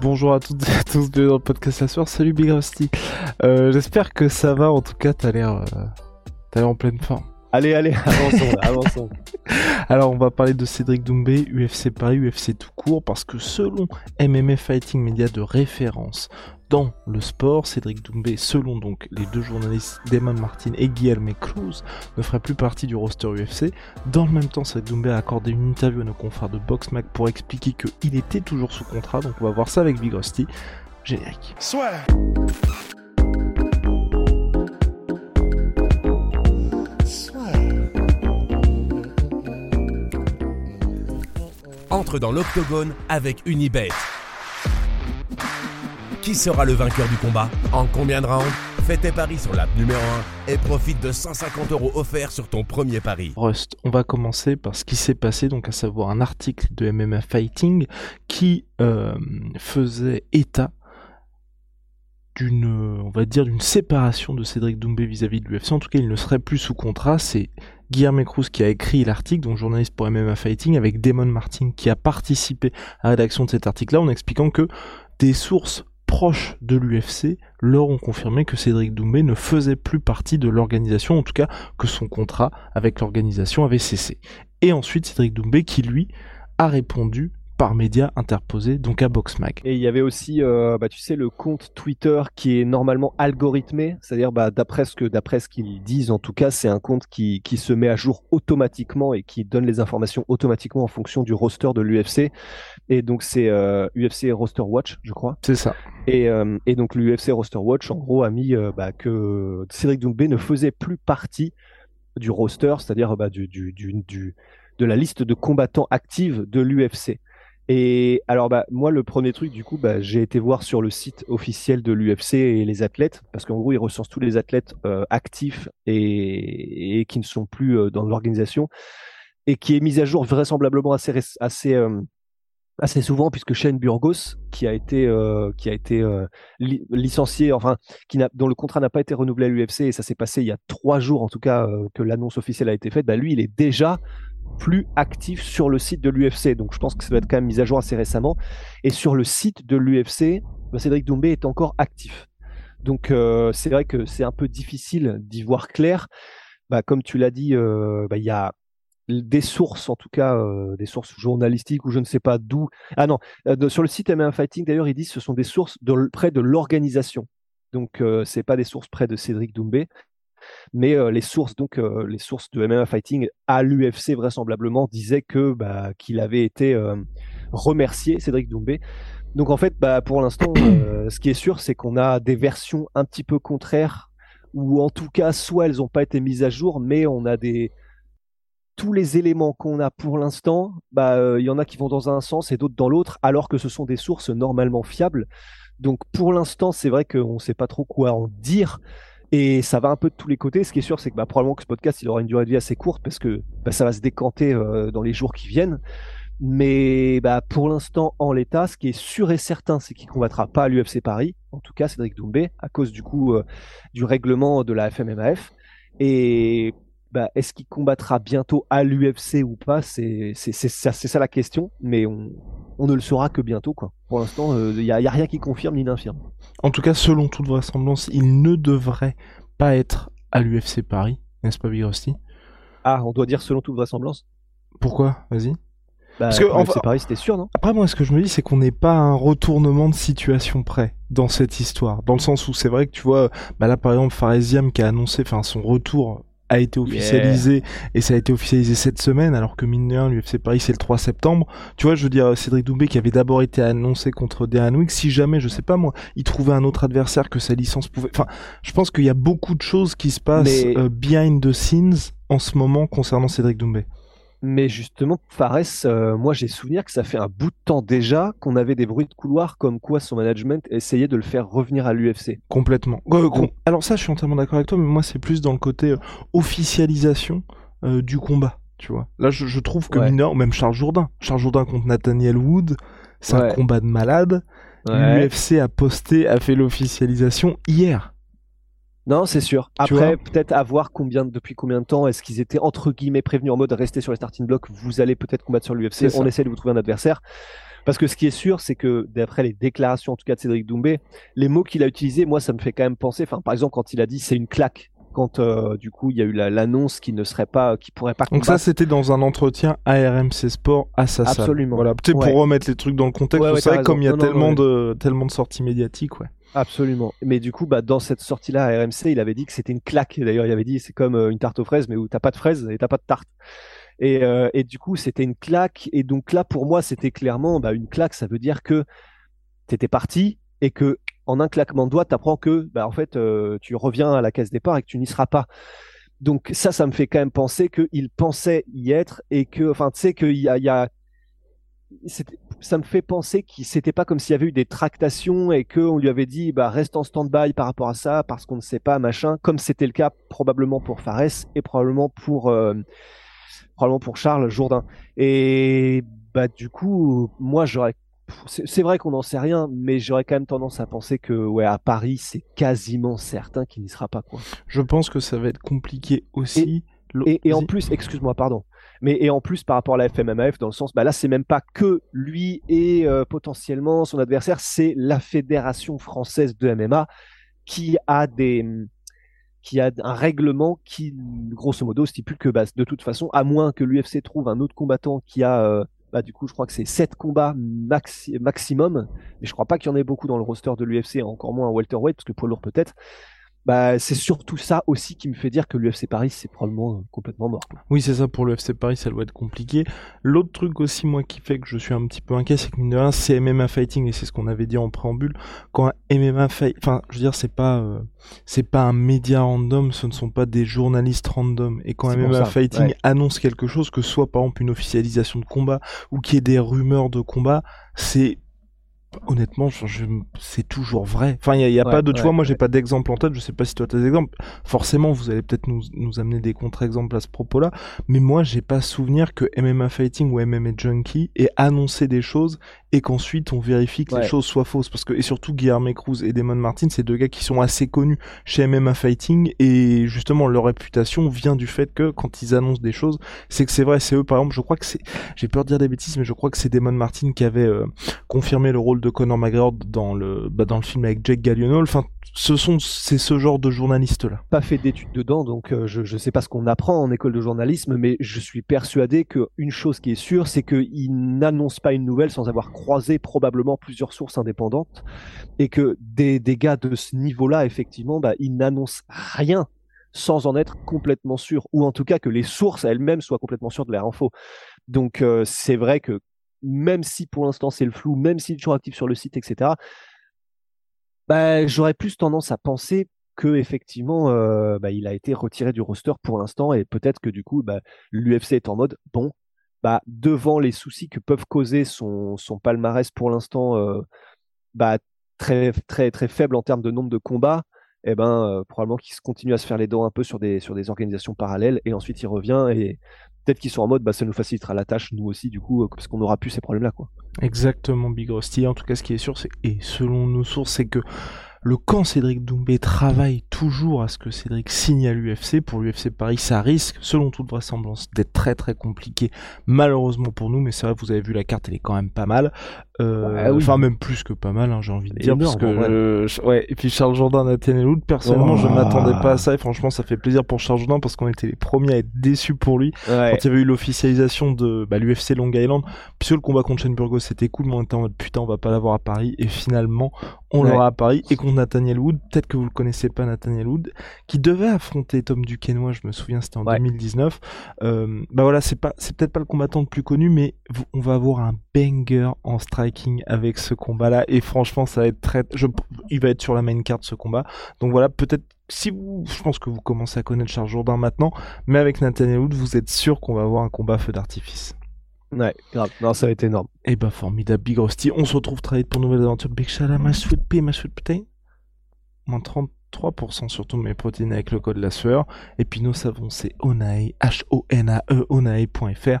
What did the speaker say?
Bonjour à toutes et à tous, bienvenue dans le podcast la soir. Salut Big Rusty. Euh, J'espère que ça va. En tout cas, t'as l'air, euh, t'as l'air en pleine forme. Allez, allez, avançons, avançons. Alors, on va parler de Cédric Doumbé, UFC Paris, UFC tout court, parce que selon MMA Fighting Media de référence dans le sport, Cédric Doumbé, selon donc les deux journalistes Damon Martin et Guillermo Cruz, ne ferait plus partie du roster UFC. Dans le même temps, Cédric Doumbé a accordé une interview à nos confrères de Boxmac pour expliquer qu'il était toujours sous contrat, donc on va voir ça avec Big Rusty. Générique. Soit. Entre dans l'octogone avec Unibet. Qui sera le vainqueur du combat En combien de rounds Fais tes paris sur l'app numéro 1 et profite de 150 euros offerts sur ton premier pari. Rust, on va commencer par ce qui s'est passé, donc à savoir un article de MMA Fighting qui euh, faisait état d'une, on va dire, d'une séparation de Cédric Doumbé vis-à-vis de l'UFC. En tout cas, il ne serait plus sous contrat. C'est Guillermo Cruz qui a écrit l'article, donc journaliste pour MMA Fighting, avec Damon Martin qui a participé à la rédaction de cet article-là en expliquant que des sources proches de l'UFC leur ont confirmé que Cédric Doumbé ne faisait plus partie de l'organisation, en tout cas que son contrat avec l'organisation avait cessé. Et ensuite Cédric Doumbé qui lui a répondu par médias interposés, donc à Boxmag. Et il y avait aussi, euh, bah, tu sais, le compte Twitter qui est normalement algorithmé, c'est-à-dire bah, d'après ce que d'après ce qu'ils disent, en tout cas, c'est un compte qui, qui se met à jour automatiquement et qui donne les informations automatiquement en fonction du roster de l'UFC. Et donc c'est euh, UFC Roster Watch, je crois. C'est ça. Et, euh, et donc l'UFC Roster Watch, en gros, a mis euh, bah, que Cédric Doumbé ne faisait plus partie du roster, c'est-à-dire bah, du, du, du, du, de la liste de combattants actifs de l'UFC. Et alors, bah, moi, le premier truc, du coup, bah, j'ai été voir sur le site officiel de l'UFC et les athlètes, parce qu'en gros, ils recensent tous les athlètes euh, actifs et, qui ne sont plus euh, dans l'organisation, et qui est mise à jour vraisemblablement euh, assez souvent, puisque Shane Burgos, qui a été, qui a été li licencié, enfin, dont le contrat n'a pas été renouvelé à l'UFC, et ça s'est passé il y a trois jours, en tout cas, que l'annonce officielle a été faite, bah, lui, il est déjà plus actif sur le site de l'UFC. Donc je pense que ça doit être quand même mis à jour assez récemment. Et sur le site de l'UFC, Cédric Doumbé est encore actif. Donc euh, c'est vrai que c'est un peu difficile d'y voir clair. Bah, comme tu l'as dit, euh, bah, il y a des sources, en tout cas euh, des sources journalistiques ou je ne sais pas d'où. Ah non, sur le site MMA Fighting d'ailleurs, ils disent que ce sont des sources près de l'organisation. Donc euh, c'est pas des sources près de Cédric Doumbé mais euh, les sources donc euh, les sources de MMA Fighting à l'UFC vraisemblablement disaient que bah, qu'il avait été euh, remercié Cédric Doumbé. Donc en fait, bah, pour l'instant, ce qui est sûr, c'est qu'on a des versions un petit peu contraires, ou en tout cas, soit elles n'ont pas été mises à jour, mais on a des tous les éléments qu'on a pour l'instant, bah, il y en a qui vont dans un sens et d'autres dans l'autre, alors que ce sont des sources normalement fiables. Donc pour l'instant, c'est vrai qu'on ne sait pas trop quoi en dire. Et ça va un peu de tous les côtés. Ce qui est sûr, c'est que bah, probablement que ce podcast, il aura une durée de vie assez courte parce que bah, ça va se décanter euh, dans les jours qui viennent. Mais bah, pour l'instant, en l'état, ce qui est sûr et certain, c'est qu'il combattra pas à l'UFC Paris. En tout cas, Cédric Doumbé, à cause du coup euh, du règlement de la FMMAF. Et bah, est-ce qu'il combattra bientôt à l'UFC ou pas? C'est ça, ça la question. Mais on, on ne le saura que bientôt. Quoi. Pour l'instant, il euh, n'y a, a, rien qui confirme ni n'infirme. En tout cas, selon toute vraisemblance, il ne devrait pas être à l'UFC Paris, n'est-ce pas, Big Rusty Ah, on doit dire selon toute vraisemblance? Pourquoi? Vas-y. Bah, Parce que enfin, Paris, c'était sûr, non? Après, moi, ce que je me dis, c'est qu'on n'est pas à un retournement de situation près dans cette histoire. Dans le sens où c'est vrai que tu vois, bah là, par exemple, Faresiam qui a annoncé, enfin, son retour a été officialisé yeah. et ça a été officialisé cette semaine alors que mine de rien l'UFC Paris c'est le 3 septembre tu vois je veux dire Cédric Doumbé qui avait d'abord été annoncé contre Dean Wick si jamais je sais pas moi il trouvait un autre adversaire que sa licence pouvait enfin je pense qu'il y a beaucoup de choses qui se passent Mais... euh, behind the scenes en ce moment concernant Cédric Doumbé Mais justement, Fares, euh, moi j'ai souvenir que ça fait un bout de temps déjà qu'on avait des bruits de couloir comme quoi son management essayait de le faire revenir à l'UFC. Complètement. Euh, com- Alors ça, je suis entièrement d'accord avec toi, mais moi c'est plus dans le côté euh, officialisation du combat, tu vois. Là, je, je trouve que Ouais. mineur, même Charles Jourdain, Charles Jourdain contre Nathaniel Wood, c'est un combat de malade. L'UFC a posté, a fait l'officialisation hier. Non, c'est sûr. Après, peut-être à voir combien, depuis combien de temps est-ce qu'ils étaient entre guillemets prévenus en mode restez sur les starting blocks, vous allez peut-être combattre sur l'UFC, on essaie de vous trouver un adversaire. Parce que ce qui est sûr, c'est que d'après les déclarations en tout cas de Cédric Doumbé, les mots qu'il a utilisés, moi ça me fait quand même penser, enfin par exemple quand il a dit c'est une claque, quand euh, du coup il y a eu la- l'annonce qui ne serait pas, qui pourrait pas Donc ça, combattre. c'était dans un entretien à RMC Sport à sa salle. Absolument. Voilà, peut-être Ouais. pour remettre les trucs dans le contexte. Ouais, ouais, vrai que comme il y a raison. Non, non, tellement ouais. de tellement de sorties médiatiques, ouais. Absolument. Mais du coup, bah, dans cette sortie-là à RMC, il avait dit que c'était une claque. D'ailleurs, il avait dit c'est comme euh, une tarte aux fraises, mais où t'as pas de fraises et t'as pas de tarte. Et, euh, et du coup, c'était une claque. Et donc là, pour moi, c'était clairement bah, une claque. Ça veut dire que t'étais parti et que en un claquement de doigts, t'apprends que bah, en fait, euh, tu reviens à la case départ et que tu n'y seras pas. Donc ça, ça me fait quand même penser qu'il pensait y être et que, enfin, tu sais qu'il y a, ça me fait penser que c'était pas comme s'il y avait eu des tractations et qu'on lui avait dit bah reste en stand-by par rapport à ça parce qu'on ne sait pas machin comme c'était le cas probablement pour Fares et probablement pour euh, probablement pour Charles Jourdain. Et bah du coup moi j'aurais c'est vrai qu'on n'en sait rien mais j'aurais quand même tendance à penser que ouais à Paris c'est quasiment certain qu'il n'y sera pas quoi. Je pense que ça va être compliqué aussi. Et, et en plus, excuse-moi, pardon, mais et en plus par rapport à la FMMAF, dans le sens, bah là, c'est même pas que lui et euh, potentiellement son adversaire, c'est la fédération française de MMA qui a des un règlement qui, grosso modo, stipule que bah, de toute façon, à moins que l'UFC trouve un autre combattant qui a, euh, bah, du coup, je crois que c'est 7 combats maxi- maximum, mais je crois pas qu'il y en ait beaucoup dans le roster de l'UFC, encore moins un welterweight, parce que poids lourd peut-être. Bah, c'est surtout ça aussi qui me fait dire que l'UFC Paris, c'est probablement euh, complètement mort. Oui, c'est ça pour le FC Paris, ça doit être compliqué. L'autre truc aussi, moi, qui fait que je suis un petit peu inquiet, c'est que mine de rien, c'est MMA Fighting et c'est ce qu'on avait dit en préambule. Quand un MMA Fight, enfin, je veux dire, c'est pas, euh, c'est pas un média random, ce ne sont pas des journalistes random. Et quand MMA ça, Fighting ouais. annonce quelque chose, que ce soit par exemple une officialisation de combat ou qu'il y ait des rumeurs de combat, c'est honnêtement, c'est toujours vrai. Enfin, il y a, Ouais, pas de, tu vois, moi, j'ai pas d'exemple en tête. Je sais pas si toi t'as des exemples. Forcément, vous allez peut-être nous, nous amener des contre-exemples à ce propos-là. Mais moi, j'ai pas souvenir que MMA Fighting ou MMA Junkie ait annoncé des choses et qu'ensuite on vérifie que les choses soient fausses. Parce que, et surtout, Guillermo Cruz et Damon Martin, c'est deux gars qui sont assez connus chez MMA Fighting et justement, leur réputation vient du fait que quand ils annoncent des choses, c'est que c'est vrai. C'est eux, par exemple, je crois que c'est, j'ai peur de dire des bêtises, mais je crois que c'est Damon Martin qui avait euh, confirmé le rôle de Conor McGregor dans le, bah, dans le film avec Jake Gyllenhaal. Enfin, ce sont, c'est ce genre de journalistes-là. pas fait d'études dedans, donc euh, je ne sais pas ce qu'on apprend en école de journalisme, mais je suis persuadé qu'une chose qui est sûre, c'est qu'il n'annonce pas une nouvelle sans avoir croisé probablement plusieurs sources indépendantes, et que des, des gars de ce niveau-là, effectivement, bah, ils n'annoncent rien sans en être complètement sûr, ou en tout cas que les sources elles-mêmes soient complètement sûres de leur info. Donc euh, c'est vrai que même si pour l'instant c'est le flou, même s'il est toujours actif sur le site, etc., bah, j'aurais plus tendance à penser que effectivement euh, bah, il a été retiré du roster pour l'instant et peut-être que du coup bah, l'UFC est en mode bon bah devant les soucis que peuvent causer son, palmarès pour l'instant euh, bah, très très très faible en termes de nombre de combats et ben euh, probablement qu'il continue à se faire les dents un peu sur des sur des organisations parallèles et ensuite il revient et peut-être qu'ils sont en mode bah ça nous facilitera la tâche nous aussi du coup euh, parce qu'on n'aura plus ces problèmes là quoi Exactement, Big Rusty. En tout cas, ce qui est sûr, c'est, et selon nos sources, c'est que le camp Cédric Doumbé travaille toujours à ce que Cédric signe à l'UFC. Pour l'UFC Paris, ça risque, selon toute vraisemblance, d'être très très compliqué, malheureusement pour nous. Mais c'est vrai, vous avez vu la carte, elle est quand même pas mal. Euh, oui. Enfin, même plus que pas mal, hein, j'ai envie de dire. parce que, je- ouais. Et puis Charles Jourdain, Nathaniel Wood, personnellement, je m'attendais pas à ça. Et franchement, ça fait plaisir pour Charles Jourdain parce qu'on était les premiers à être déçus pour lui ouais. quand il y avait eu l'officialisation de bah, l'UFC Long Island, puisque le combat contre Shane Burgos c'était cool, mais on était en mode putain, on va pas l'avoir à Paris, et finalement, on Ouais. l'aura à Paris, et contre Nathaniel Wood, peut-être que vous le connaissez pas, Nathaniel Wood, qui devait affronter Tom Duquesnoy, je me souviens, c'était en Ouais. 2019. Euh, bah voilà, c'est pas, c'est peut-être pas le combattant le plus connu, mais on va avoir un banger en striking avec ce combat-là, et franchement, ça va être très, je, il va être sur la main card ce combat, donc voilà, peut-être si vous, je pense que vous commencez à connaître Charles Jourdain maintenant, mais avec Nathaniel Wood, vous êtes sûr qu'on va avoir un combat feu d'artifice. Ouais, grave. Non, ça va être énorme. Et bah formidable, Big Rusty. On se retrouve très vite pour une nouvelle aventure. Big out my sweet pea, my sweet protein. Moins 33% sur toutes mes protéines avec le code la sueur. Et puis nos savons, c'est Onae, H-O-N-A-E, onae.fr.